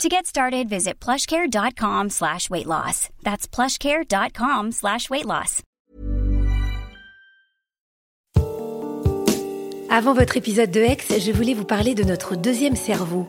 To get started, visit plushcare.com slash weight loss. That's plushcare.com slash weight loss. Avant votre épisode de Hex, je voulais vous parler de notre deuxième cerveau,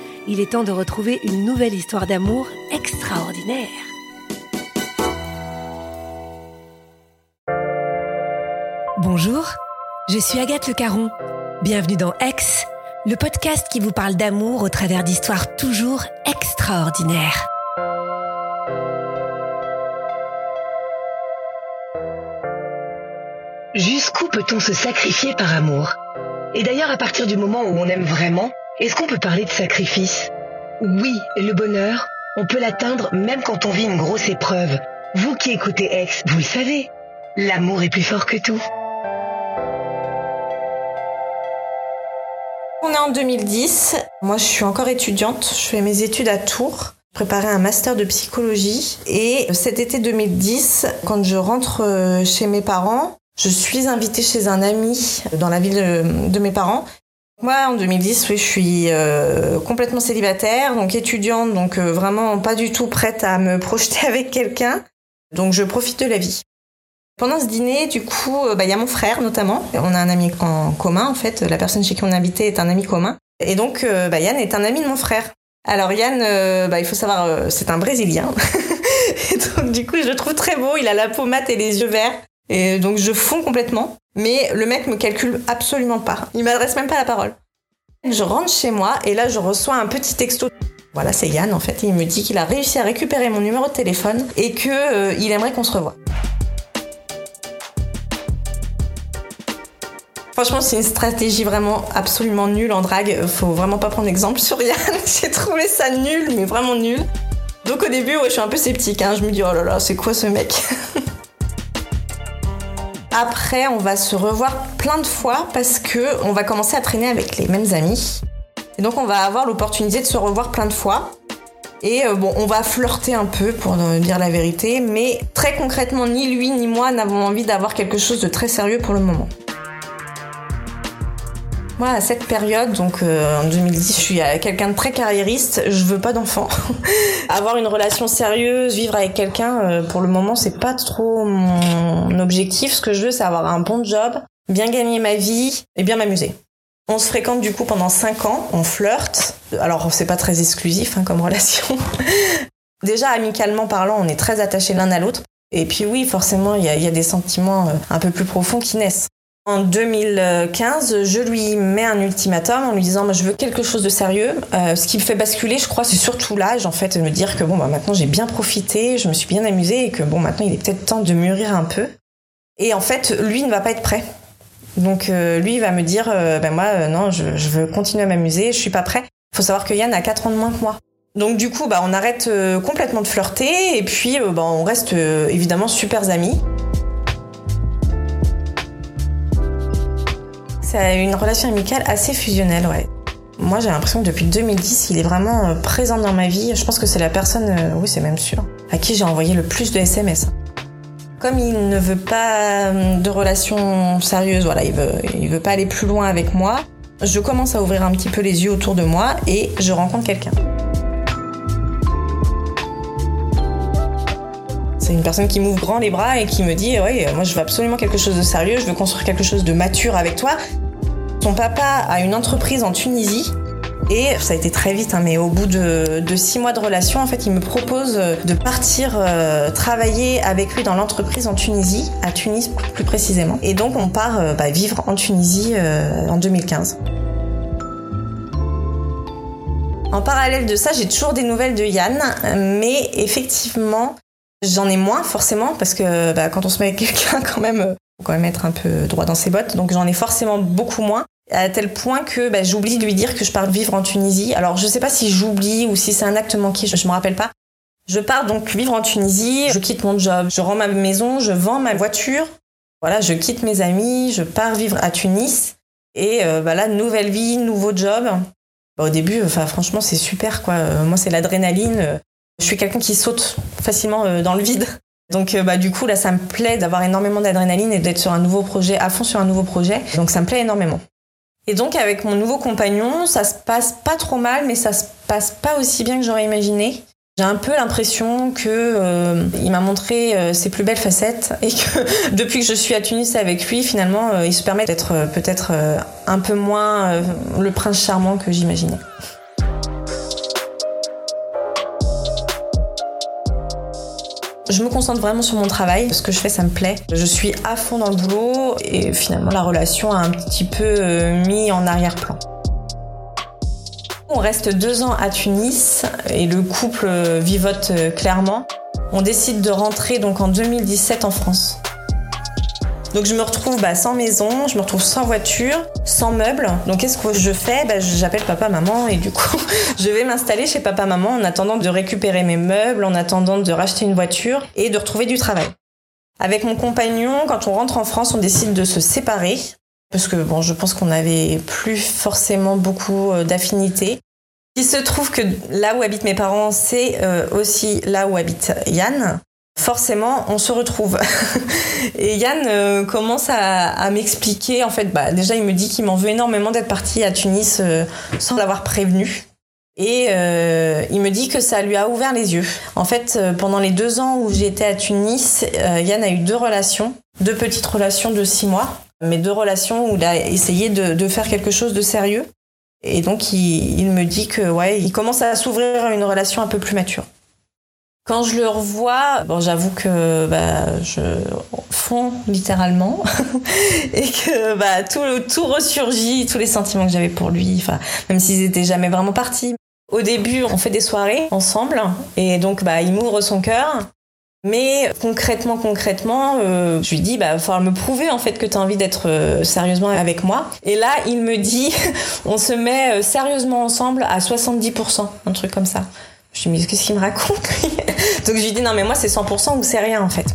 il est temps de retrouver une nouvelle histoire d'amour extraordinaire. Bonjour, je suis Agathe Le Caron. Bienvenue dans Ex, le podcast qui vous parle d'amour au travers d'histoires toujours extraordinaires. Jusqu'où peut-on se sacrifier par amour? Et d'ailleurs, à partir du moment où on aime vraiment, est-ce qu'on peut parler de sacrifice? Oui, le bonheur, on peut l'atteindre même quand on vit une grosse épreuve. Vous qui écoutez Ex, vous le savez, l'amour est plus fort que tout. On est en 2010. Moi, je suis encore étudiante. Je fais mes études à Tours. Préparer un master de psychologie. Et cet été 2010, quand je rentre euh, chez mes parents, je suis invitée chez un ami dans la ville de mes parents. Moi, en 2010, oui, je suis euh, complètement célibataire, donc étudiante, donc euh, vraiment pas du tout prête à me projeter avec quelqu'un. Donc je profite de la vie. Pendant ce dîner, du coup, bah, il y a mon frère notamment. On a un ami en commun, en fait. La personne chez qui on invité est un ami commun. Et donc, bah, Yann est un ami de mon frère. Alors Yann, bah, il faut savoir, c'est un Brésilien. et donc, du coup, je le trouve très beau. Il a la peau mate et les yeux verts. Et donc je fonds complètement. Mais le mec me calcule absolument pas. Il m'adresse même pas la parole. Je rentre chez moi et là je reçois un petit texto. Voilà, c'est Yann en fait. Il me dit qu'il a réussi à récupérer mon numéro de téléphone et que euh, il aimerait qu'on se revoie. Franchement, c'est une stratégie vraiment absolument nulle en drague. Faut vraiment pas prendre exemple sur Yann. J'ai trouvé ça nul, mais vraiment nul. Donc au début, ouais, je suis un peu sceptique. Hein. Je me dis, oh là là, c'est quoi ce mec? Après, on va se revoir plein de fois parce que on va commencer à traîner avec les mêmes amis. Et donc, on va avoir l'opportunité de se revoir plein de fois. Et euh, bon, on va flirter un peu pour dire la vérité, mais très concrètement, ni lui ni moi n'avons envie d'avoir quelque chose de très sérieux pour le moment. Moi, à cette période, donc euh, en 2010, je suis quelqu'un de très carriériste. Je veux pas d'enfant. Avoir une relation sérieuse, vivre avec quelqu'un, euh, pour le moment, c'est pas trop mon objectif. Ce que je veux, c'est avoir un bon job, bien gagner ma vie et bien m'amuser. On se fréquente du coup pendant 5 ans, on flirte. Alors, c'est pas très exclusif hein, comme relation. Déjà, amicalement parlant, on est très attachés l'un à l'autre. Et puis oui, forcément, il y, a des sentiments euh, un peu plus profonds qui naissent. En 2015, je lui mets un ultimatum en lui disant je veux quelque chose de sérieux. Euh, ce qui me fait basculer, je crois, c'est surtout l'âge en fait, de me dire que bon bah maintenant j'ai bien profité, je me suis bien amusée et que bon maintenant il est peut-être temps de mûrir un peu. Et en fait, lui ne va pas être prêt. Donc euh, lui va me dire euh, ben moi non, je, veux continuer à m'amuser, je suis pas prêt. Il faut savoir que Yann a 4 ans de moins que moi. Donc du coup, bah on arrête complètement de flirter et puis bah, on reste évidemment super amis. C'est une relation amicale assez fusionnelle, ouais. Moi, j'ai l'impression que depuis 2010, il est vraiment euh, présent dans ma vie. Je pense que c'est la personne, euh, oui, c'est même sûr, à qui j'ai envoyé le plus de SMS. Comme il ne veut pas de relation sérieuse, voilà, il veut, il veut pas aller plus loin avec moi, je commence à ouvrir un petit peu les yeux autour de moi et je rencontre quelqu'un. C'est une personne qui m'ouvre grand les bras et qui me dit Oui, moi je veux absolument quelque chose de sérieux, je veux construire quelque chose de mature avec toi. Son papa a une entreprise en Tunisie et ça a été très vite, hein, mais au bout de, six mois de relation, en fait, il me propose de partir euh, travailler avec lui dans l'entreprise en Tunisie, à Tunis plus précisément. Et donc on part euh, bah, vivre en Tunisie euh, en 2015. En parallèle de ça, j'ai toujours des nouvelles de Yann, mais effectivement, j'en ai moins forcément parce que bah, quand on se met avec quelqu'un, quand même, faut quand même être un peu droit dans ses bottes. Donc j'en ai forcément beaucoup moins à tel point que bah, j'oublie de lui dire que je pars vivre en Tunisie. Alors je sais pas si j'oublie ou si c'est un acte manqué, je, ne me rappelle pas. Je pars donc vivre en Tunisie, je quitte mon job, je rends ma maison, je vends ma voiture. Voilà, je quitte mes amis, je pars vivre à Tunis. Et euh, bah là, nouvelle vie, nouveau job. Bah, au début, enfin franchement, c'est super quoi. Euh, moi, c'est l'adrénaline. Je suis quelqu'un qui saute facilement euh, dans le vide. Donc bah du coup là ça me plaît d'avoir énormément d'adrénaline et d'être sur un nouveau projet, à fond sur un nouveau projet. Donc ça me plaît énormément. Et donc avec mon nouveau compagnon, ça se passe pas trop mal, mais ça se passe pas aussi bien que j'aurais imaginé. J'ai un peu l'impression que euh, il m'a montré euh, ses plus belles facettes et que depuis que je suis à Tunis avec lui, finalement, euh, il se permet d'être peut-être un peu moins le prince charmant que j'imaginais. Je me concentre vraiment sur mon travail. Ce que je fais, ça me plaît. Je suis à fond dans le boulot et finalement, la relation a un petit peu euh, mis en arrière-plan. On reste deux ans à Tunis et le couple euh, vivote euh, clairement. On décide de rentrer donc en 2017 en France. Donc je me retrouve bah, sans maison, je me retrouve sans voiture, sans meubles. Donc qu'est-ce que je fais? Bah, J'appelle papa, maman et du coup je vais m'installer chez papa, maman en attendant de récupérer mes meubles, en attendant de racheter une voiture et de retrouver du travail. Avec mon compagnon, quand on rentre en France, on décide de se séparer parce que bon, je pense qu'on n'avait plus forcément beaucoup euh, d'affinités. Il se trouve que là où habitent mes parents, c'est euh, aussi là où habite Yann forcément, on se retrouve. et Yann euh, commence à, m'expliquer, en fait, bah, déjà, il me dit qu'il m'en veut énormément d'être parti à Tunis euh, sans l'avoir prévenu. Et euh, il me dit que ça lui a ouvert les yeux. En fait, pendant les deux ans où j'étais à Tunis, Yann a eu deux relations, deux petites relations de six mois, mais deux relations où il a essayé de, faire quelque chose de sérieux. Et donc, il, il me dit que, ouais, il commence à s'ouvrir à une relation un peu plus mature. Quand je le revois, bon, j'avoue que bah, je fonds littéralement et que bah, tout, ressurgit, tous les sentiments que j'avais pour lui, même s'ils étaient jamais vraiment partis. Au début, on fait des soirées ensemble et donc bah, il m'ouvre son cœur. Mais concrètement, concrètement, euh, je lui dis, bah, falloir me prouver en fait que tu as envie d'être euh, sérieusement avec moi. Et là, il me dit, on se met euh, sérieusement ensemble à 70%, un truc comme ça. Je lui dis, qu'est-ce qu'il me raconte Donc je lui dis, non, mais moi, c'est 100% ou c'est rien, en fait.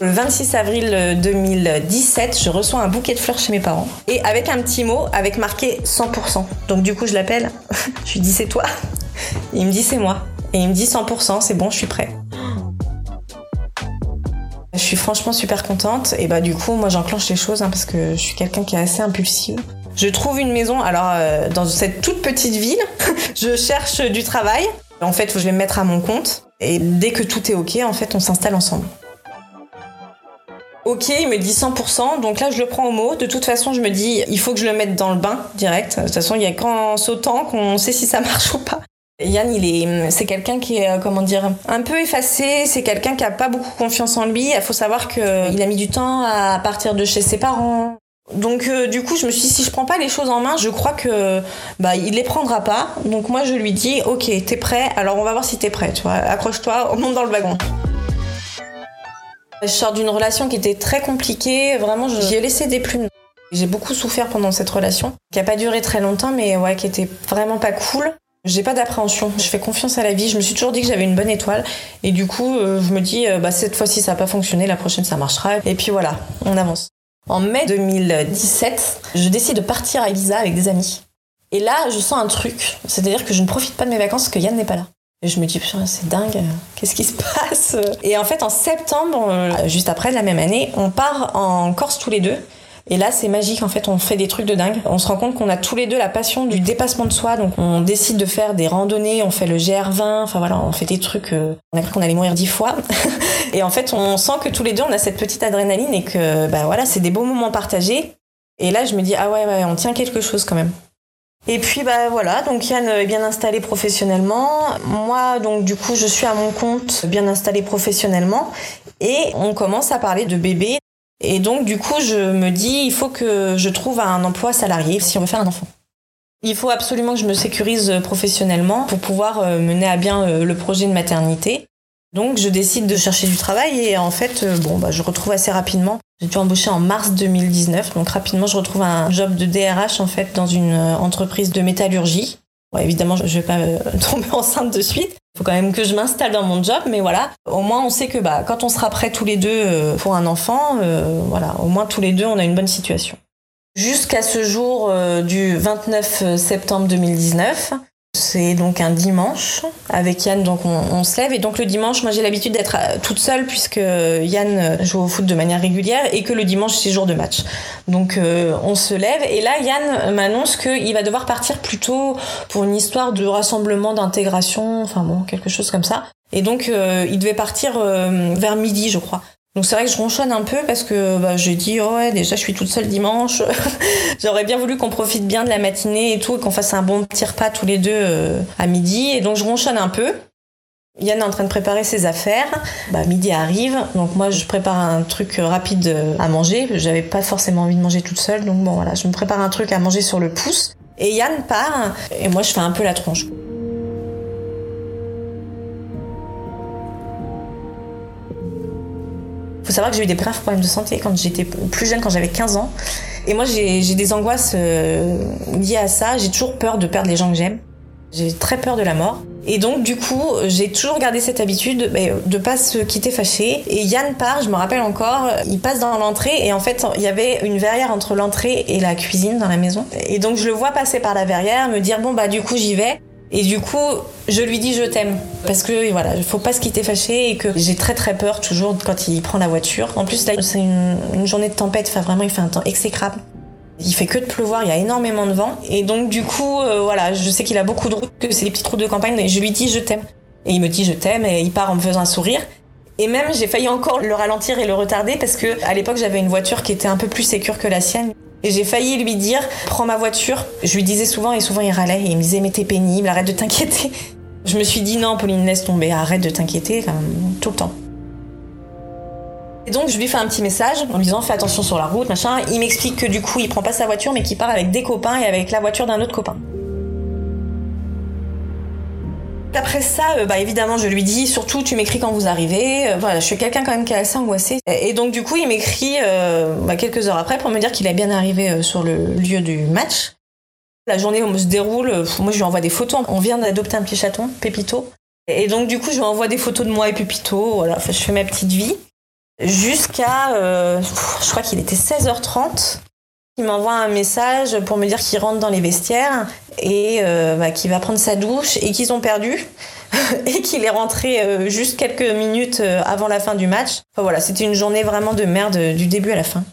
Le 26 avril 2017, je reçois un bouquet de fleurs chez mes parents. Et avec un petit mot, avec marqué 100%. Donc du coup, je l'appelle. je lui dis, c'est toi Il me dit, c'est moi. Et il me dit 100%, c'est bon, je suis prêt. Je suis franchement super contente. Et bah du coup, moi j'enclenche les choses hein, parce que je suis quelqu'un qui est assez impulsive. Je trouve une maison, alors euh, dans cette toute petite ville, je cherche du travail. En fait, je vais me mettre à mon compte. Et dès que tout est OK, en fait, on s'installe ensemble. Ok, il me dit 100%, donc là je le prends au mot. De toute façon, je me dis, il faut que je le mette dans le bain direct. De toute façon, il y a qu'en sautant qu'on sait si ça marche ou pas. Yann, il est, c'est quelqu'un qui est, euh, comment dire, un peu effacé. C'est quelqu'un qui a pas beaucoup confiance en lui. Il faut savoir qu'il a mis du temps à partir de chez ses parents. Donc euh, du coup, je me suis dit si je prends pas les choses en main, je crois que bah il les prendra pas. Donc moi je lui dis OK, t'es prêt? Alors on va voir si t'es prêt, tu vois. Accroche-toi, on monte dans le wagon. Je sors d'une relation qui était très compliquée, vraiment j'y ai laissé des plumes. J'ai beaucoup souffert pendant cette relation, qui a pas duré très longtemps mais ouais, qui était vraiment pas cool. J'ai pas d'appréhension, je fais confiance à la vie, je me suis toujours dit que j'avais une bonne étoile et du coup, euh, je me dis euh, bah cette fois-ci ça a pas fonctionné, la prochaine ça marchera et puis voilà, on avance. En mai 2017, je décide de partir à Ibiza avec des amis. Et là, je sens un truc, c'est-à-dire que je ne profite pas de mes vacances parce que Yann n'est pas là. Et je me dis, putain, c'est dingue, qu'est-ce qui se passe? Et en fait, en septembre, euh, juste après la même année, on part en Corse tous les deux. Et là, c'est magique. En fait, on fait des trucs de dingue. On se rend compte qu'on a tous les deux la passion du dépassement de soi. Donc, on décide de faire des randonnées. On fait le GR20. Enfin voilà, on fait des trucs. Euh, on a cru qu'on allait mourir dix fois. et en fait, on sent que tous les deux, on a cette petite adrénaline et que, bah voilà, c'est des beaux moments partagés. Et là, je me dis, ah ouais, ouais, on tient quelque chose quand même. Et puis bah voilà, donc Yann est bien installé professionnellement. Moi donc du coup je suis à mon compte, bien installé professionnellement. Et on commence à parler de bébé. Et donc, du coup, je me dis, il faut que je trouve un emploi salarié si on veut faire un enfant. Il faut absolument que je me sécurise professionnellement pour pouvoir euh, mener à bien euh, le projet de maternité. Donc, je décide de chercher du travail et en fait, euh, bon, bah, je retrouve assez rapidement. J'ai dû embaucher en mars 2019, donc rapidement, je retrouve un job de DRH en fait dans une entreprise de métallurgie. Bon, évidemment, je vais pas tomber enceinte de suite, faut quand même que je m'installe dans mon job, mais voilà, au moins on sait que bah, quand on sera prêt tous les deux euh, pour un enfant, euh, voilà, au moins tous les deux on a une bonne situation. Jusqu'à ce jour euh, du 29 septembre 2019, c'est donc un dimanche. Avec Yann, donc on, se lève. Et donc le dimanche, moi j'ai l'habitude d'être euh, toute seule puisque Yann joue au foot de manière régulière et que le dimanche c'est jour de match. Donc euh, on se lève et là Yann m'annonce qu'il va devoir partir plus tôt pour une histoire de rassemblement, d'intégration, enfin bon, quelque chose comme ça. Et donc euh, il devait partir vers midi, je crois. Donc c'est vrai que je ronchonne un peu parce que bah, j'ai dit oh ouais déjà je suis toute seule dimanche. J'aurais bien voulu qu'on profite bien de la matinée et tout et qu'on fasse un bon petit repas tous les deux euh, à midi. Et donc je ronchonne un peu. Yann est en train de préparer ses affaires. Bah, midi arrive, donc moi je prépare un truc rapide à manger. J'avais pas forcément envie de manger toute seule, donc bon voilà, je me prépare un truc à manger sur le pouce. Et Yann part et moi je fais un peu la tronche. Savoir que j'ai eu des graves problèmes de santé quand j'étais plus jeune, quand j'avais 15 ans. Et moi, j'ai des angoisses euh, liées à ça. J'ai toujours peur de perdre les gens que j'aime. J'ai très peur de la mort. Et donc, du coup, j'ai toujours gardé cette habitude bah, de pas se quitter fâché. Et Yann part, je me rappelle encore, il passe dans l'entrée et en fait, il y avait une verrière entre l'entrée et la cuisine dans la maison. Et donc, je le vois passer par la verrière, me dire, bon, bah, du coup, j'y vais. Et du coup, je lui dis je t'aime parce que voilà, il faut pas se quitter fâché et que j'ai très très peur toujours quand il prend la voiture. En plus là, c'est une, journée de tempête, enfin vraiment il fait un temps exécrable. Il fait que de pleuvoir, il y a énormément de vent et donc du coup euh, voilà, je sais qu'il a beaucoup de routes, que c'est des petites routes de campagne et je lui dis je t'aime. Et il me dit je t'aime et il part en me faisant un sourire. Et même j'ai failli encore le ralentir et le retarder parce que à l'époque j'avais une voiture qui était un peu plus sécure que la sienne. Et j'ai failli lui dire, prends ma voiture. Je lui disais souvent, et souvent il râlait, et il me disait, mais t'es pénible, arrête de t'inquiéter. Je me suis dit, non, Pauline, laisse tomber, arrête de t'inquiéter, tout le temps. Et donc je lui fais un petit message en lui disant fais attention sur la route, machin. Il m'explique que du coup il prend pas sa voiture mais qu'il part avec des copains et avec la voiture d'un autre copain. Après ça, euh, bah évidemment, je lui dis surtout tu m'écris quand vous arrivez. Euh, voilà, je suis quelqu'un quand même qui est assez angoissé. Et donc du coup, il m'écrit euh, bah, quelques heures après pour me dire qu'il est bien arrivé sur le lieu du match. La journée se déroule, moi je lui envoie des photos. On vient d'adopter un petit chaton, Pépito. Et donc du coup, je lui envoie des photos de moi et Pépito. Voilà, je fais ma petite vie. Jusqu'à, je crois qu'il était 16h30. Il m'envoie un message pour me dire qu'il rentre dans les vestiaires et euh, bah, qu'il va prendre sa douche et qu'ils ont perdu et qu'il est rentré euh, juste quelques minutes euh, avant la fin du match. Enfin voilà, c'était une journée vraiment de merde du début à la fin.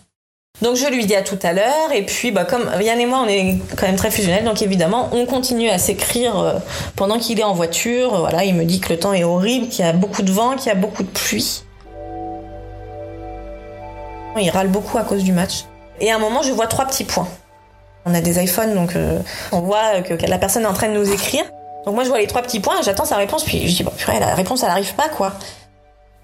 Donc je lui dis à tout à l'heure et puis bah comme Yann et moi on est quand même très fusionnels donc évidemment on continue à s'écrire pendant qu'il est en voiture. Voilà, il me dit que le temps est horrible, qu'il y a beaucoup de vent, qu'il y a beaucoup de pluie. Il râle beaucoup à cause du match. Et à un moment, je vois trois petits points. On a des iPhones, donc euh, on voit que, la personne est en train de nous écrire. Donc moi, je vois les trois petits points, j'attends sa réponse, puis je dis, bon, purée, la réponse, elle n'arrive pas, quoi.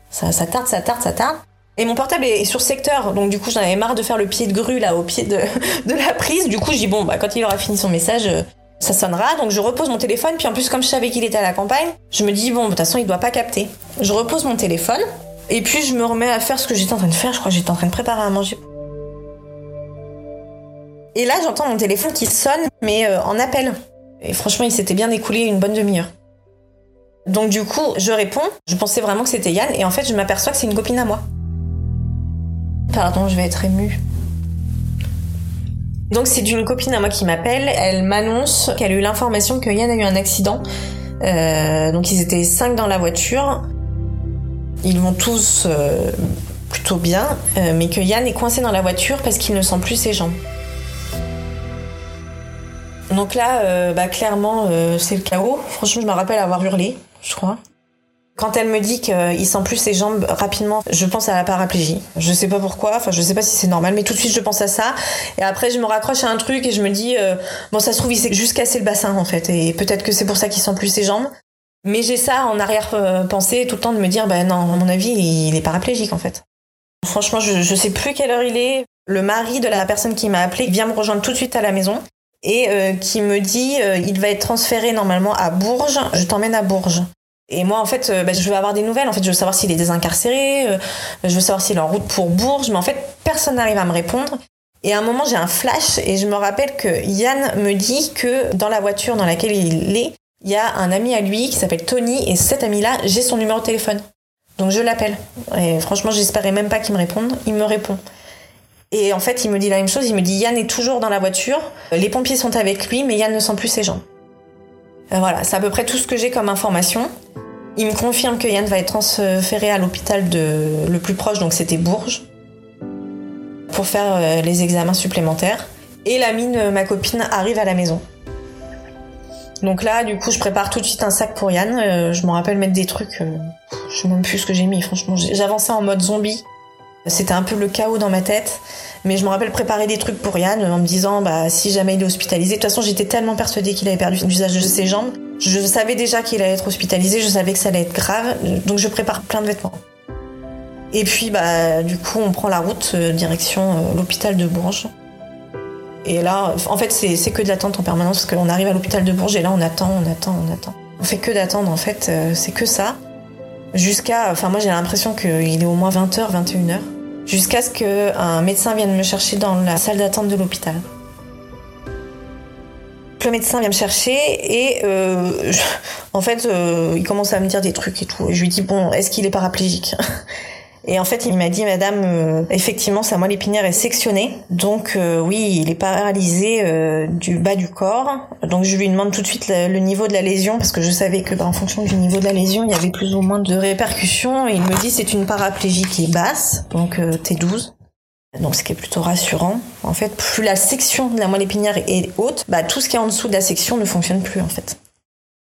Ça, tarde, ça tarde, ça tarde. Et mon portable est sur secteur, donc du coup, j'en avais marre de faire le pied de grue, là, au pied de, la prise. Du coup, je dis, bon, bah, quand il aura fini son message, euh, ça sonnera. Donc je repose mon téléphone, puis en plus, comme je savais qu'il était à la campagne, je me dis, bon, de toute façon, il doit pas capter. Je repose mon téléphone, et puis je me remets à faire ce que j'étais en train de faire. Je crois que j'étais en train de préparer à manger et là, j'entends mon téléphone qui sonne, mais euh, en appel. Et franchement, il s'était bien écoulé une bonne demi-heure. Donc du coup, je réponds. Je pensais vraiment que c'était Yann, et en fait, je m'aperçois que c'est une copine à moi. Pardon, je vais être émue. Donc c'est d'une copine à moi qui m'appelle. Elle m'annonce qu'elle a eu l'information que Yann a eu un accident Euh, donc ils étaient cinq dans la voiture. Ils vont tous euh, plutôt bien, mais que Yann est coincé dans la voiture parce qu'il ne sent plus ses jambes. Donc là, euh, bah, clairement, euh, c'est le chaos. Franchement, je me rappelle avoir hurlé, je crois. Quand elle me dit qu'il sent plus ses jambes rapidement, je pense à la paraplégie. Je sais pas pourquoi, enfin je sais pas si c'est normal, mais tout de suite je pense à ça. Et après je me raccroche à un truc et je me dis, euh, bon ça se trouve il s'est juste cassé le bassin en fait, et peut-être que c'est pour ça qu'il sent plus ses jambes. Mais j'ai ça en arrière-pensée tout le temps de me dire, bah non, à mon avis il est paraplégique en fait. Franchement, je, je sais plus quelle heure il est. Le mari de la personne qui m'a appelé vient me rejoindre tout de suite à la maison et euh, qui me dit euh, il va être transféré normalement à Bourges. Je t'emmène à Bourges. Et moi, en fait, euh, bah, je veux avoir des nouvelles. En fait, je veux savoir s'il est désincarcéré. je veux savoir s'il est en route pour Bourges. Mais en fait, personne n'arrive à me répondre. Et à un moment, j'ai un flash et je me rappelle que Yann me dit que dans la voiture dans laquelle il est, il y a un ami à lui qui s'appelle Tony. Et cet ami-là, j'ai son numéro de téléphone. Donc je l'appelle. Et franchement, j'espérais même pas qu'il me réponde. Il me répond. Et en fait, il me dit la même chose. Il me dit Yann est toujours dans la voiture. Les pompiers sont avec lui, mais Yann ne sent plus ses jambes. Euh, Voilà, c'est à peu près tout ce que j'ai comme information. Il me confirme que Yann va être transféré à l'hôpital de le plus proche, donc c'était Bourges, pour faire euh, les examens supplémentaires. Et la mine, ma copine, arrive à la maison. Donc là, du coup, je prépare tout de suite un sac pour Yann. Euh, je me rappelle mettre des trucs. euh, je sais même plus ce que j'ai mis. Franchement, j'avançais en mode zombie. C'était un peu le chaos dans ma tête. Mais je me rappelle préparer des trucs pour Yann en me disant, bah, si jamais il est hospitalisé. De toute façon, j'étais tellement persuadée qu'il avait perdu l'usage de ses jambes. Je savais déjà qu'il allait être hospitalisé. Je savais que ça allait être grave. Donc je prépare plein de vêtements. Et puis, bah, du coup, on prend la route euh, direction euh, l'hôpital de Bourges. Et là, en fait, c'est que de l'attente en permanence parce qu'on arrive à l'hôpital de Bourges et là, on attend, on attend, on attend. On fait que d'attendre, en fait, euh, c'est que ça. Jusqu'à, enfin, moi, j'ai l'impression qu'il est au moins 20h, 21h. Jusqu'à ce qu'un médecin vienne me chercher dans la salle d'attente de l'hôpital. Le médecin vient me chercher et euh, en fait euh, il commence à me dire des trucs et tout. Et je lui dis bon est-ce qu'il est paraplégique? Et en fait il m'a dit madame euh, effectivement sa moelle épinière est sectionnée donc euh, oui il est paralysé euh, du bas du corps. Donc je lui demande tout de suite le, niveau de la lésion parce que je savais que bah, en fonction du niveau de la lésion il y avait plus ou moins de répercussions. Et il me dit c'est une paraplégie qui est basse donc euh, T12. Donc ce qui est plutôt rassurant. En fait, plus la section de la moelle épinière est haute, bah, tout ce qui est en dessous de la section ne fonctionne plus en fait.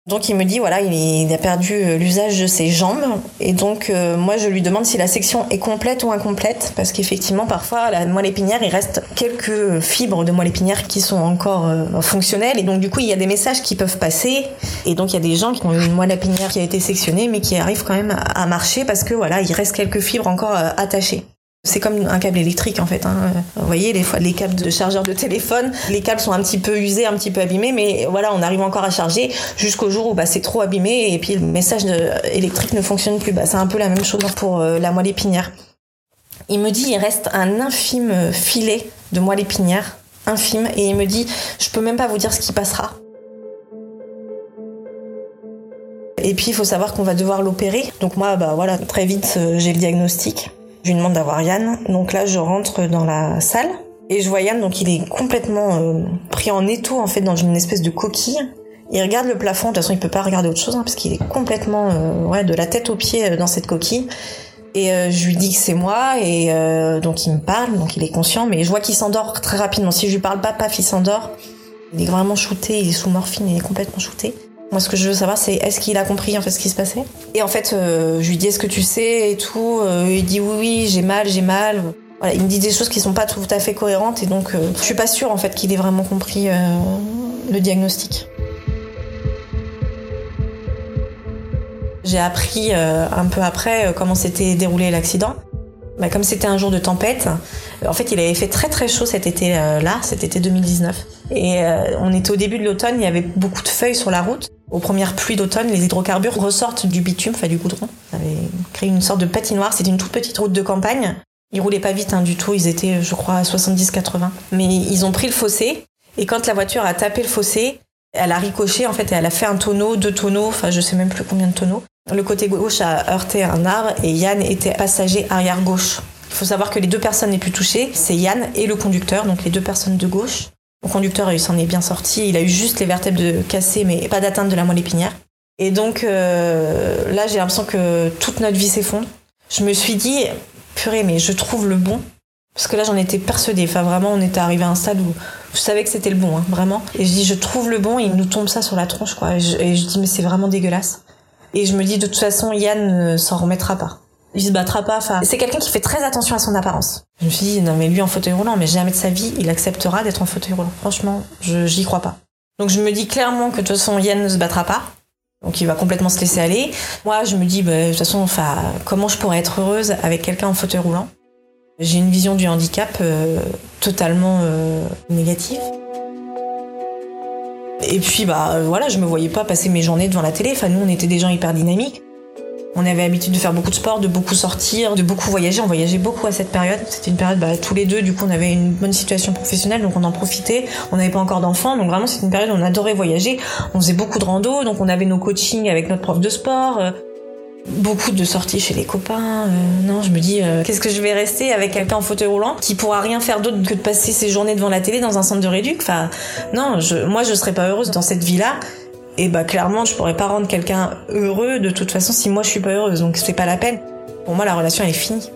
Donc il me dit voilà, il, a perdu euh, l'usage de ses jambes. Et donc euh, moi je lui demande si la section est complète ou incomplète. Parce qu'effectivement parfois la moelle épinière il reste quelques fibres de moelle épinière qui sont encore euh, fonctionnelles. Et donc du coup il y a des messages qui peuvent passer. Et donc il y a des gens qui ont une moelle épinière qui a été sectionnée mais qui arrivent quand même à marcher parce que voilà il reste quelques fibres encore attachées. C'est comme un câble électrique en fait. hein. Vous voyez, des les câbles de chargeur de téléphone, les câbles sont un petit peu usés, un petit peu abîmés, mais voilà, on arrive encore à charger jusqu'au jour où bah, c'est trop abîmé et puis le message électrique ne fonctionne plus. Bah, c'est un peu la même chose pour euh, la moelle épinière. Il me dit il reste un infime filet de moelle épinière, infime, et il me dit je peux même pas vous dire ce qui passera. Et puis il faut savoir qu'on va devoir l'opérer. Donc moi, bah voilà, très vite euh, j'ai le diagnostic. Je lui demande d'avoir Yann. Donc là, je rentre dans la salle et je vois Yann. Donc il est complètement euh, pris en étau en fait dans une espèce de coquille. Il regarde le plafond. De toute façon, il peut pas regarder autre chose hein, parce qu'il est complètement euh, ouais de la tête aux pieds euh, dans cette coquille. Et euh, je lui dis que c'est moi et euh, donc il me parle. Donc il est conscient, mais je vois qu'il s'endort très rapidement. Si je lui parle pas, paf, il s'endort. Il est vraiment shooté. Il est sous morphine. Il est complètement shooté. Moi, ce que je veux savoir, c'est est-ce qu'il a compris en fait ce qui se passait? Et en fait, euh, je lui dis est-ce que tu sais et tout? Euh, il dit oui, oui, j'ai mal, j'ai mal. Voilà, il me dit des choses qui sont pas tout à fait cohérentes et donc euh, je suis pas sûre en fait qu'il ait vraiment compris euh, le diagnostic. J'ai appris un peu après comment s'était déroulé l'accident. Bah, comme c'était un jour de tempête, euh, en fait, il avait fait très très chaud cet été-là, cet été 2019. Et euh, on était au début de l'automne, il y avait beaucoup de feuilles sur la route. Aux premières pluies d'automne, les hydrocarbures ressortent du bitume, enfin du goudron. Ça avait créé une sorte de patinoire. C'était une toute petite route de campagne. Ils roulaient pas vite hein, du tout. Ils étaient, je crois, à 70-80. Mais ils ont pris le fossé. Et quand la voiture a tapé le fossé, elle a ricoché en fait et elle a fait un tonneau, deux tonneaux, enfin je sais même plus combien de tonneaux. Le côté gauche a heurté un arbre et Yann était passager arrière gauche. Il faut savoir que les deux personnes les plus touchées, c'est Yann et le conducteur, donc les deux personnes de gauche. Le conducteur, il s'en est bien sorti. Il a eu juste les vertèbres de cassées, mais pas d'atteinte de la moelle épinière. Et donc euh, là, j'ai l'impression que toute notre vie s'effondre. Je me suis dit, purée, mais je trouve le bon. Parce que là, j'en étais persuadée. Enfin, vraiment, on était arrivé à un stade où je savais que c'était le bon, hein, vraiment. Et je dis, je trouve le bon, et il nous tombe ça sur la tronche, quoi. Et je, et je dis, mais c'est vraiment dégueulasse. Et je me dis, de toute façon, Yann ne s'en remettra pas. Il se battra pas. Enfin, c'est quelqu'un qui fait très attention à son apparence. Je me suis dit, non, mais lui en fauteuil roulant, mais jamais de sa vie, il acceptera d'être en fauteuil roulant. Franchement, je, j'y crois pas. Donc je me dis clairement que de toute façon, Yann ne se battra pas. Donc il va complètement se laisser aller. Moi, je me dis, bah, de toute façon, enfin, comment je pourrais être heureuse avec quelqu'un en fauteuil roulant? J'ai une vision du handicap euh, totalement euh, négative. Et puis, bah voilà, je me voyais pas passer mes journées devant la télé. Enfin, nous, on était des gens hyper dynamiques. On avait l'habitude de faire beaucoup de sport, de beaucoup sortir, de beaucoup voyager. On voyageait beaucoup à cette période. C'était une période, bah, tous les deux, du coup, on avait une bonne situation professionnelle, donc on en profitait. On n'avait pas encore d'enfants, donc vraiment, c'était une période où on adorait voyager. On faisait beaucoup de rando, donc on avait nos coachings avec notre prof de sport. Beaucoup de sorties chez les copains. euh, non, je me dis, euh, qu'est-ce que je vais rester avec quelqu'un en fauteuil roulant qui pourra rien faire d'autre que de passer ses journées devant la télé dans un centre de réduc Enfin, non, moi, je serais pas heureuse dans cette vie-là. Et bah clairement, je pourrais pas rendre quelqu'un heureux de toute façon si moi je suis pas heureuse. Donc c'est pas la peine. Pour moi, la relation est finie.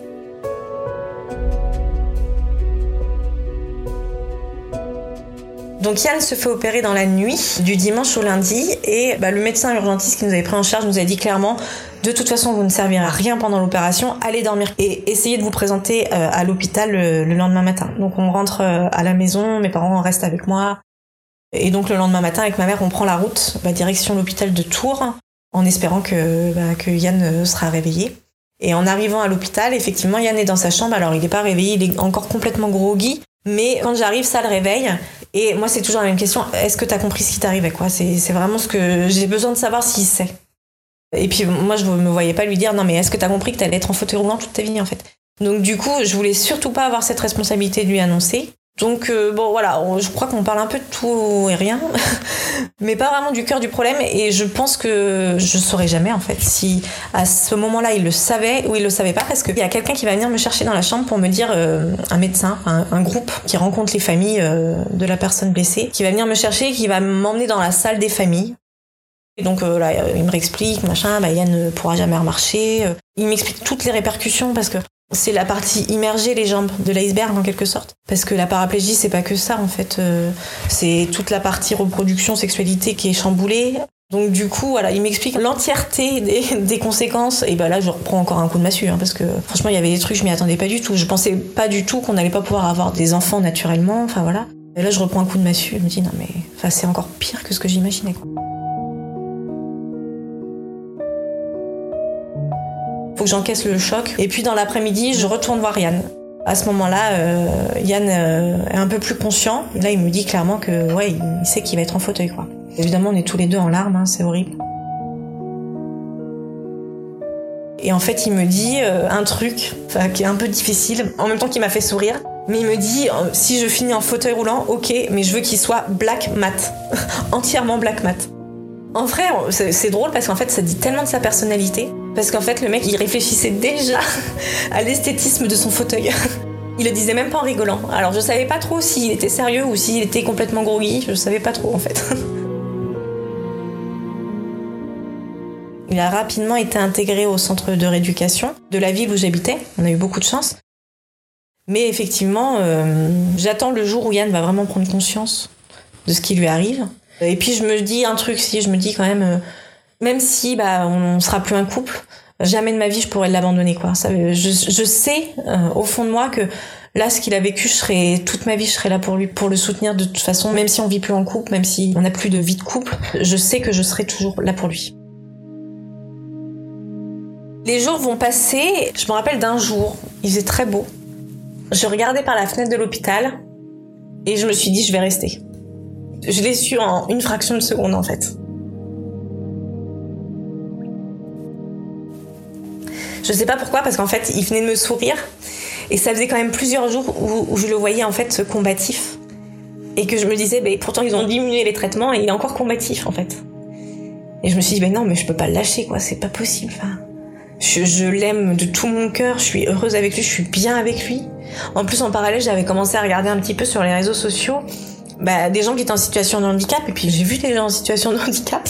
Donc Yann se fait opérer dans la nuit du dimanche au lundi et bah, le médecin urgentiste qui nous avait pris en charge nous a dit clairement de toute façon vous ne servirez à rien pendant l'opération, allez dormir et essayez de vous présenter euh, à l'hôpital le, le lendemain matin. Donc on rentre euh, à la maison, mes parents restent avec moi et donc le lendemain matin avec ma mère on prend la route bah, direction l'hôpital de Tours en espérant que, bah, Yann euh, sera réveillé. Et en arrivant à l'hôpital, effectivement, Yann est dans sa chambre. Alors, il n'est pas réveillé, il est encore complètement groggy. Mais quand j'arrive, ça le réveille. Et moi, c'est toujours la même question. Est-ce que tu as compris ce qui t'arrivait, quoi? C'est c'est vraiment ce que j'ai besoin de savoir s'il sait. Et puis, moi, je me voyais pas lui dire, non, mais est-ce que tu as compris que tu allais être en fauteuil roulant toute ta vie, en fait? Donc, du coup, je voulais surtout pas avoir cette responsabilité de lui annoncer. Donc, euh, bon, voilà, je crois qu'on parle un peu de tout et rien, mais pas vraiment du cœur du problème. Et je pense que je saurais jamais, en fait, si à ce moment-là, il le savait ou il le savait pas, parce qu'il y a quelqu'un qui va venir me chercher dans la chambre pour me dire, euh, un médecin, un, groupe qui rencontre les familles euh, de la personne blessée, qui va venir me chercher, qui va m'emmener dans la salle des familles. Et donc euh, là, il me réexplique, machin, bah, Yann ne pourra jamais remarcher. Euh, Il m'explique toutes les répercussions parce que c'est la partie immergée, les jambes de l'iceberg en quelque sorte. Parce que la paraplégie, c'est pas que ça en fait. Euh, c'est toute la partie reproduction, sexualité qui est chamboulée. Donc du coup, voilà, il m'explique l'entièreté des, conséquences. Et bah là, je reprends encore un coup de massue, hein, parce que franchement, il y avait des trucs, je m'y attendais pas du tout. Je pensais pas du tout qu'on n'allait pas pouvoir avoir des enfants naturellement. Enfin voilà. Et là, je reprends un coup de massue. Je me dis non mais, enfin, c'est encore pire que ce que j'imaginais. J'encaisse le choc. Et puis dans l'après-midi, je retourne voir Yann. À ce moment-là, euh, Yann euh, est un peu plus conscient. Là, il me dit clairement que ouais, il sait qu'il va être en fauteuil, quoi. Évidemment, on est tous les deux en larmes, hein, c'est horrible. Et en fait, il me dit euh, un truc qui est un peu difficile, en même temps qu'il m'a fait sourire. Mais il me dit, si je finis en fauteuil roulant, ok, mais je veux qu'il soit black mat. Entièrement black mat. En vrai, c'est drôle parce qu'en fait, ça dit tellement de sa personnalité. Parce qu'en fait, le mec, il réfléchissait déjà à l'esthétisme de son fauteuil. Il le disait même pas en rigolant. Alors, je savais pas trop s'il était sérieux ou s'il était complètement groggy. Je savais pas trop, en fait. Il a rapidement été intégré au centre de rééducation de la ville où j'habitais. On a eu beaucoup de chance. Mais effectivement, euh, j'attends le jour où Yann va vraiment prendre conscience de ce qui lui arrive. Et puis je me dis un truc, si je me dis quand même, euh, même si bah on sera plus un couple, jamais de ma vie je pourrais l'abandonner quoi. Ça, je, je sais euh, au fond de moi que là ce qu'il a vécu, je serai toute ma vie je serai là pour lui, pour le soutenir de toute façon, même si on vit plus en couple, même si on n'a plus de vie de couple, je sais que je serai toujours là pour lui. Les jours vont passer. Je me rappelle d'un jour, il faisait très beau. Je regardais par la fenêtre de l'hôpital et je me suis dit je vais rester. Je l'ai su en une fraction de seconde en fait. Je sais pas pourquoi parce qu'en fait il venait de me sourire. Et ça faisait quand même plusieurs jours où, je le voyais en fait combatif. Et que je me disais ben pourtant ils ont diminué les traitements et il est encore combatif en fait. Et je me suis dit ben non mais je peux pas le lâcher quoi. C'est pas possible. Enfin, je, je l'aime de tout mon cœur, je suis heureuse avec lui, je suis bien avec lui. En plus en parallèle j'avais commencé à regarder un petit peu sur les réseaux sociaux bah, des gens qui étaient en situation de handicap. Et puis j'ai vu des gens en situation de handicap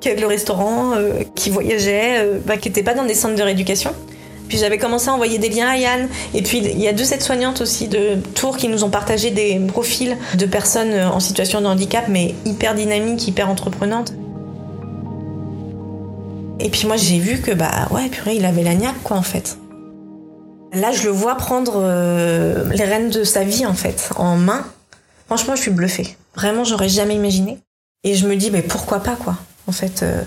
qui le restaurant, euh, qui voyageait, euh, bah, qui n'était pas dans des centres de rééducation. Puis j'avais commencé à envoyer des liens à Yann. Et puis il y a deux aides-soignantes aussi de Tours qui nous ont partagé des profils de personnes en situation de handicap, mais hyper dynamiques, hyper entreprenantes. Et puis moi j'ai vu que bah ouais, purée, il avait la niaque quoi en fait. Là je le vois prendre euh, les rênes de sa vie en fait en main. Franchement je suis bluffée. Vraiment j'aurais jamais imaginé. Et je me dis mais pourquoi pas quoi. En fait, euh,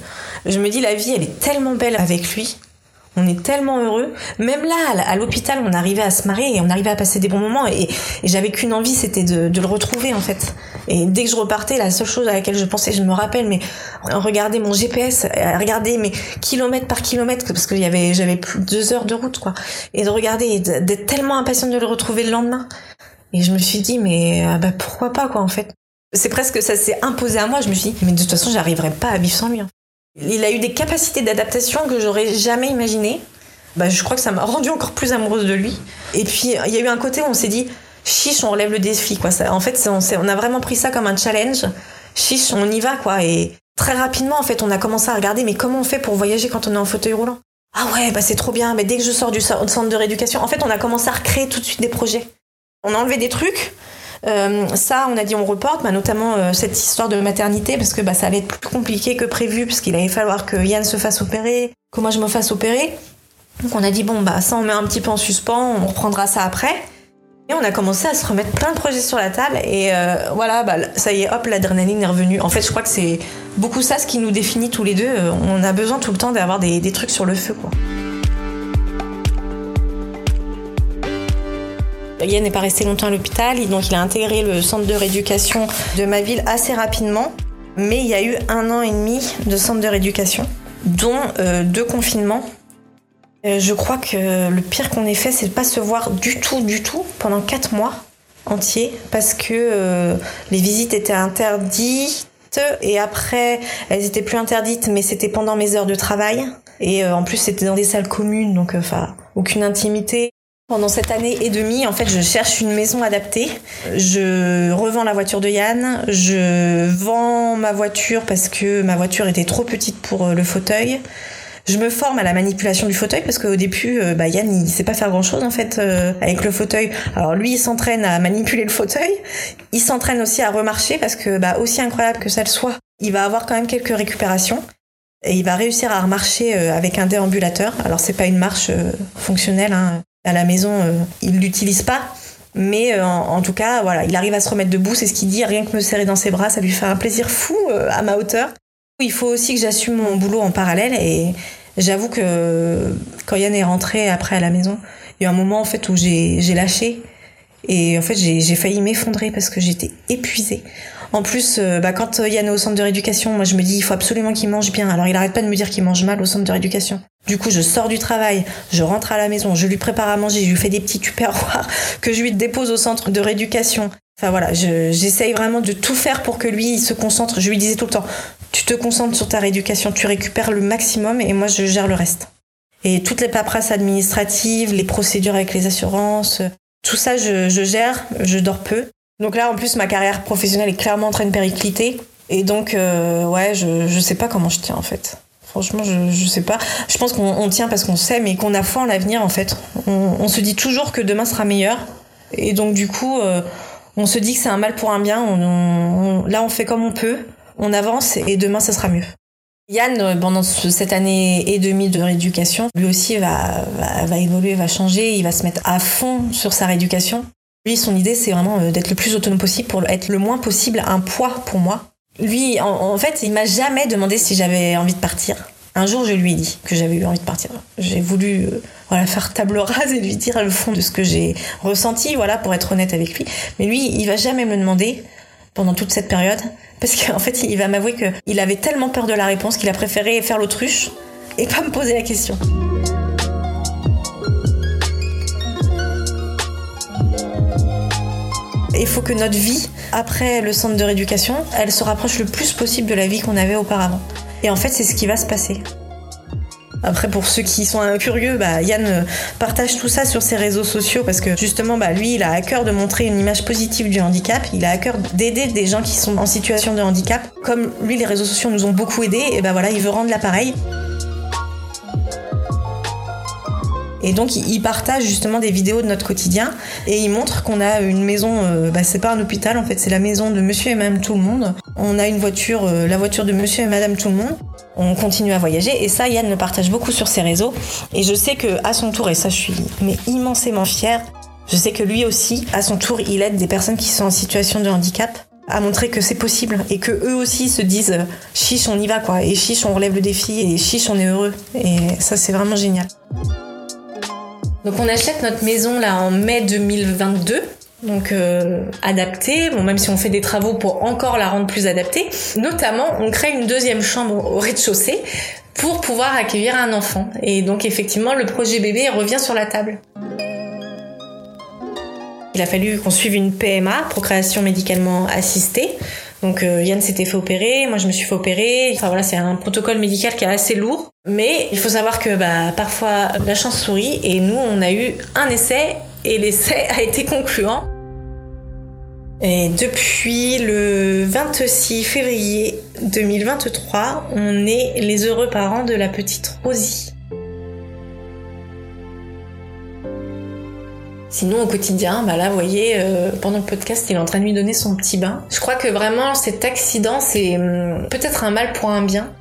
je me dis la vie elle est tellement belle avec lui on est tellement heureux. Même là, à l'hôpital, on arrivait à se marier et on arrivait à passer des bons moments. Et, j'avais qu'une envie, c'était de, le retrouver en fait. Et dès que je repartais, la seule chose à laquelle je pensais, je me rappelle, mais regarder mon GPS, regarder mes kilomètres par kilomètre, parce avait, j'avais plus de deux heures de route, quoi. Et de regarder, d'être tellement impatiente de le retrouver le lendemain. Et je me suis dit, mais ah bah, pourquoi pas, quoi, en fait. C'est presque ça s'est imposé à moi. Je me suis dit, mais de toute façon, j'arriverai pas à vivre sans lui. Hein. Il a eu des capacités d'adaptation que j'aurais jamais imaginées. Bah, je crois que ça m'a rendue encore plus amoureuse de lui. Et puis, il y a eu un côté où on s'est dit, chiche, on relève le défi. Quoi. en fait, on, on, a vraiment pris ça comme un challenge. Chiche, on y va. quoi. Et très rapidement, en fait, on a commencé à regarder, mais comment on fait pour voyager quand on est en fauteuil roulant? Ah ouais, bah c'est trop bien. Mais dès que je sors du centre de rééducation, en fait, on a commencé à recréer tout de suite des projets. On a enlevé des trucs, euh, ça, on a dit on reporte, bah, notamment euh, cette histoire de maternité, parce que bah, ça allait être plus compliqué que prévu, puisqu'il allait falloir que Yann se fasse opérer, que moi je me fasse opérer. Donc on a dit bon bah ça on met un petit peu en suspens, on reprendra ça après. Et on a commencé à se remettre plein de projets sur la table et euh, voilà, bah, ça y est, hop, l'adrénaline est revenue. En fait, je crois que c'est beaucoup ça ce qui nous définit tous les deux. On a besoin tout le temps d'avoir des, des trucs sur le feu, quoi. Yann n'est pas resté longtemps à l'hôpital, donc il a intégré le centre de rééducation de ma ville assez rapidement. Mais il y a eu un an et demi de centre de rééducation, dont euh, deux confinements. Euh, je crois que le pire qu'on ait fait, c'est de pas se voir du tout, du tout, pendant quatre mois entiers, parce que euh, les visites étaient interdites. Et après, elles étaient plus interdites, mais c'était pendant mes heures de travail. Et en plus, c'était dans des salles communes, donc enfin, aucune intimité. Pendant cette année et demie, en fait, je cherche une maison adaptée. Je revends la voiture de Yann. Je vends ma voiture parce que ma voiture était trop petite pour euh, le fauteuil. Je me forme à la manipulation du fauteuil parce qu'au début, euh, bah, Yann, il sait pas faire grand chose en fait euh, avec le fauteuil. Alors lui, il s'entraîne à manipuler le fauteuil. Il s'entraîne aussi à remarcher parce que, bah, aussi incroyable que ça le soit, il va avoir quand même quelques récupérations. Et il va réussir à remarcher avec un déambulateur. Alors c'est pas une marche fonctionnelle, hein à la maison, euh, il l'utilise pas. Mais euh, en, tout cas, voilà, il arrive à se remettre debout, c'est ce qu'il dit. Rien que me serrer dans ses bras, ça lui fait un plaisir fou euh, à ma hauteur. Il faut aussi que j'assume mon boulot en parallèle et j'avoue que quand Yann est rentré après à la maison, il y a un moment en fait où j'ai lâché et en fait j'ai failli m'effondrer parce que j'étais épuisée. En plus, bah, quand Yann est au centre de rééducation, moi je me dis il faut absolument qu'il mange bien. Alors il arrête pas de me dire qu'il mange mal au centre de rééducation. Du coup, je sors du travail, je rentre à la maison, je lui prépare à manger, je lui fais des petits tupperwares que je lui dépose au centre de rééducation. Enfin voilà, j'essaye vraiment de tout faire pour que lui se concentre. Je lui disais tout le temps, tu te concentres sur ta rééducation, tu récupères le maximum et moi je gère le reste. Et toutes les paperasses administratives, les procédures avec les assurances, tout ça je, je gère, je dors peu. Donc là, en plus, ma carrière professionnelle est clairement en train de péricliter. Et donc, euh, ouais, je, je sais pas comment je tiens en fait. Franchement, je, je sais pas. Je pense qu'on tient parce qu'on sait, mais qu'on a foi en l'avenir en fait. On, se dit toujours que demain sera meilleur. Et donc, du coup, euh, on se dit que c'est un mal pour un bien. là, on fait comme on peut. On avance et demain, ça sera mieux. Yann, euh, pendant cette année et demie de rééducation, lui aussi va, va, va évoluer, va changer. Il va se mettre à fond sur sa rééducation. Lui, son idée, c'est vraiment euh, d'être le plus autonome possible pour être le moins possible un poids pour moi. Lui, en, fait, il m'a jamais demandé si j'avais envie de partir. Un jour, je lui ai dit que j'avais eu envie de partir. J'ai voulu euh, voilà, faire table rase et lui dire le fond de ce que j'ai ressenti, voilà, pour être honnête avec lui. Mais lui, il va jamais me demander pendant toute cette période, parce qu'en fait, il va m'avouer qu'il avait tellement peur de la réponse qu'il a préféré faire l'autruche et pas me poser la question. Il faut que notre vie, après le centre de rééducation, elle se rapproche le plus possible de la vie qu'on avait auparavant. Et en fait, c'est ce qui va se passer. Après, pour ceux qui sont curieux, bah, Yann partage tout ça sur ses réseaux sociaux parce que justement, bah, lui, il a à cœur de montrer une image positive du handicap. Il a à cœur d'aider des gens qui sont en situation de handicap. Comme lui, les réseaux sociaux nous ont beaucoup aidés, et ben voilà, il veut rendre l'appareil. Et donc il partage justement des vidéos de notre quotidien et il montre qu'on a une maison, euh, bah, c'est pas un hôpital en fait, c'est la maison de monsieur et madame tout le monde. On a une voiture, euh, la voiture de monsieur et madame tout le monde. On continue à voyager et ça Yann le partage beaucoup sur ses réseaux et je sais que à son tour et ça je suis mais immensément fière. Je sais que lui aussi, à son tour, il aide des personnes qui sont en situation de handicap à montrer que c'est possible et que eux aussi se disent chiche on y va quoi et chiche on relève le défi et chiche on est heureux et ça c'est vraiment génial. Donc on achète notre maison là en mai 2022 donc euh, adaptée, même si on fait des travaux pour encore la rendre plus adaptée. Notamment, on crée une deuxième chambre au rez-de-chaussée pour pouvoir accueillir un enfant. Et donc effectivement, le projet bébé revient sur la table. Il a fallu qu'on suive une PMA, procréation médicalement assistée. Donc euh, Yann s'était fait opérer, moi je me suis fait opérer. Enfin voilà, c'est un protocole médical qui est assez lourd. Mais il faut savoir que bah, parfois la chance sourit et nous on a eu un essai et l'essai a été concluant. Et depuis le 26 février 2023, on est les heureux parents de la petite Rosie. Sinon, au quotidien, bah là, vous voyez, euh, pendant le podcast, il est en train de lui donner son petit bain. Je crois que vraiment, cet accident, c'est hum, peut-être un mal pour un bien.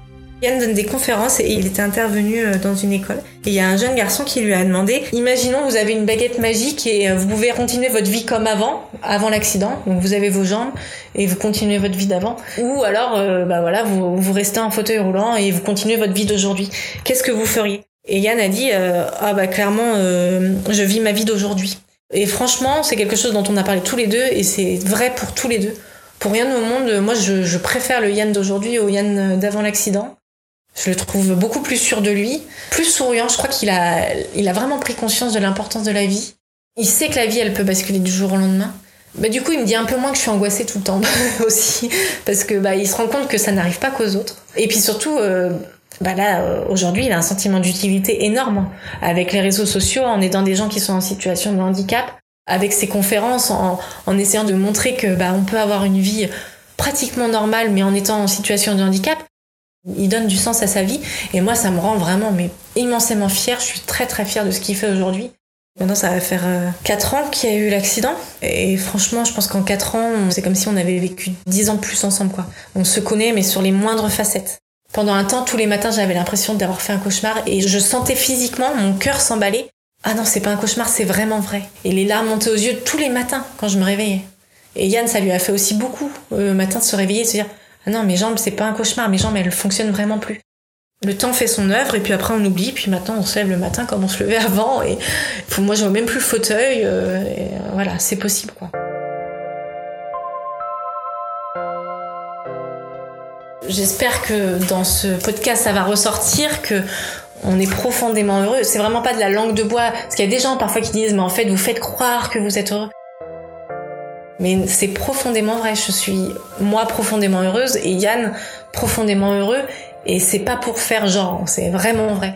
Yann donne des conférences et il était intervenu euh, dans une école. Et il y a un jeune garçon qui lui a demandé, imaginons vous avez une baguette magique et euh, vous pouvez continuer votre vie comme avant, avant l'accident. Donc vous avez vos jambes et vous continuez votre vie d'avant. Ou alors, bah voilà, vous, vous restez en fauteuil roulant et vous continuez votre vie d'aujourd'hui. Qu'est-ce que vous feriez? Et Yann a dit euh, ah bah clairement euh, je vis ma vie d'aujourd'hui. Et franchement c'est quelque chose dont on a parlé tous les deux et c'est vrai pour tous les deux. Pour rien au monde, moi je, préfère le Yann d'aujourd'hui au Yann d'avant l'accident. Je le trouve beaucoup plus sûr de lui, plus souriant. Je crois qu'il a, il a vraiment pris conscience de l'importance de la vie. Il sait que la vie elle peut basculer du jour au lendemain. Bah, du coup, il me dit un peu moins que je suis angoissée tout le temps aussi, parce que bah, il se rend compte que ça n'arrive pas qu'aux autres. Et puis surtout, euh, bah là euh, aujourd'hui il a un sentiment d'utilité énorme avec les réseaux sociaux en aidant des gens qui sont en situation de handicap avec ses conférences en, en essayant de montrer que bah on peut avoir une vie pratiquement normale mais en étant en situation de handicap il donne du sens à sa vie et moi ça me rend vraiment mais immensément fière je suis très très fière de ce qu'il fait aujourd'hui Maintenant, ça va faire 4 euh, ans qu'il y a eu l'accident. Et franchement, je pense qu'en 4 ans, c'est comme si on avait vécu 10 ans plus ensemble, quoi. On se connaît, mais sur les moindres facettes. Pendant un temps, tous les matins, j'avais l'impression d'avoir fait un cauchemar et je sentais physiquement mon cœur s'emballer. Ah non, c'est pas un cauchemar, c'est vraiment vrai. Et les larmes montaient aux yeux tous les matins quand je me réveillais. Et Yann, ça lui a fait aussi beaucoup euh, le matin de se réveiller et de se dire Ah non, mes jambes, c'est pas un cauchemar, mes jambes, elles fonctionnent vraiment plus. Le temps fait son œuvre et puis après on oublie, puis maintenant on se lève le matin comme on se levait avant et moi je vois même plus le fauteuil. Euh, et voilà, c'est possible quoi. J'espère que dans ce podcast, ça va ressortir que on est profondément heureux. C'est vraiment pas de la langue de bois. Parce qu'il y a des gens parfois qui disent, mais en fait, vous faites croire que vous êtes heureux. Mais c'est profondément vrai. Je suis, moi, profondément heureuse et Yann, profondément heureux. Et c'est pas pour faire genre, c'est vraiment vrai.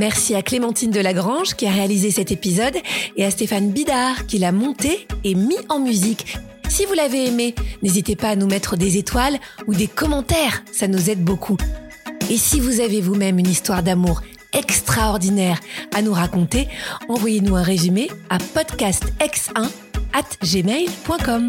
Merci à Clémentine Delagrange qui a réalisé cet épisode et à Stéphane Bidard qui l'a monté et mis en musique. Si vous l'avez aimé, n'hésitez pas à nous mettre des étoiles ou des commentaires, ça nous aide beaucoup. Et si vous avez vous-même une histoire d'amour extraordinaire à nous raconter, envoyez-nous un résumé à podcastx1 at gmail.com.